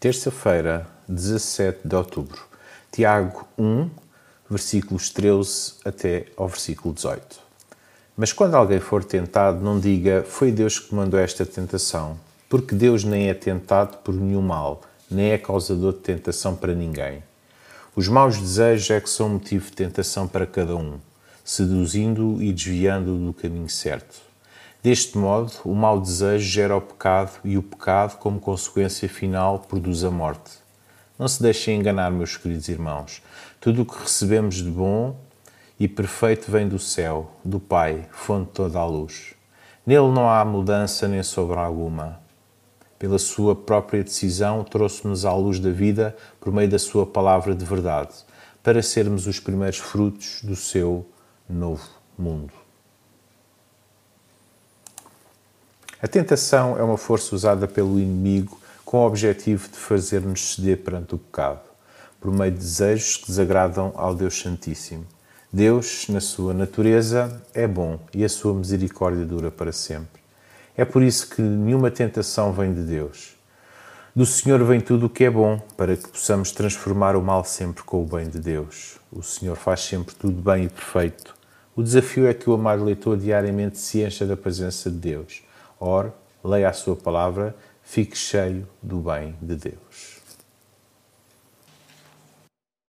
Terça-feira, 17 de outubro. Tiago 1, versículos 13 até ao versículo 18. Mas quando alguém for tentado, não diga: Foi Deus que mandou esta tentação, porque Deus nem é tentado por nenhum mal, nem é causador de tentação para ninguém. Os maus desejos é que são motivo de tentação para cada um, seduzindo e desviando do caminho certo. Deste modo, o mau desejo gera o pecado e o pecado, como consequência final, produz a morte. Não se deixem enganar, meus queridos irmãos. Tudo o que recebemos de bom e perfeito vem do céu, do Pai, fonte de toda a luz. Nele não há mudança nem sombra alguma. Pela sua própria decisão, trouxe-nos à luz da vida por meio da sua palavra de verdade, para sermos os primeiros frutos do seu novo mundo. A tentação é uma força usada pelo inimigo com o objetivo de fazer-nos ceder perante o pecado, por meio de desejos que desagradam ao Deus Santíssimo. Deus, na sua natureza, é bom e a sua misericórdia dura para sempre. É por isso que nenhuma tentação vem de Deus. Do Senhor vem tudo o que é bom, para que possamos transformar o mal sempre com o bem de Deus. O Senhor faz sempre tudo bem e perfeito. O desafio é que o amado leitor diariamente se encha da presença de Deus Ore, leia a sua palavra, fique cheio do bem de Deus.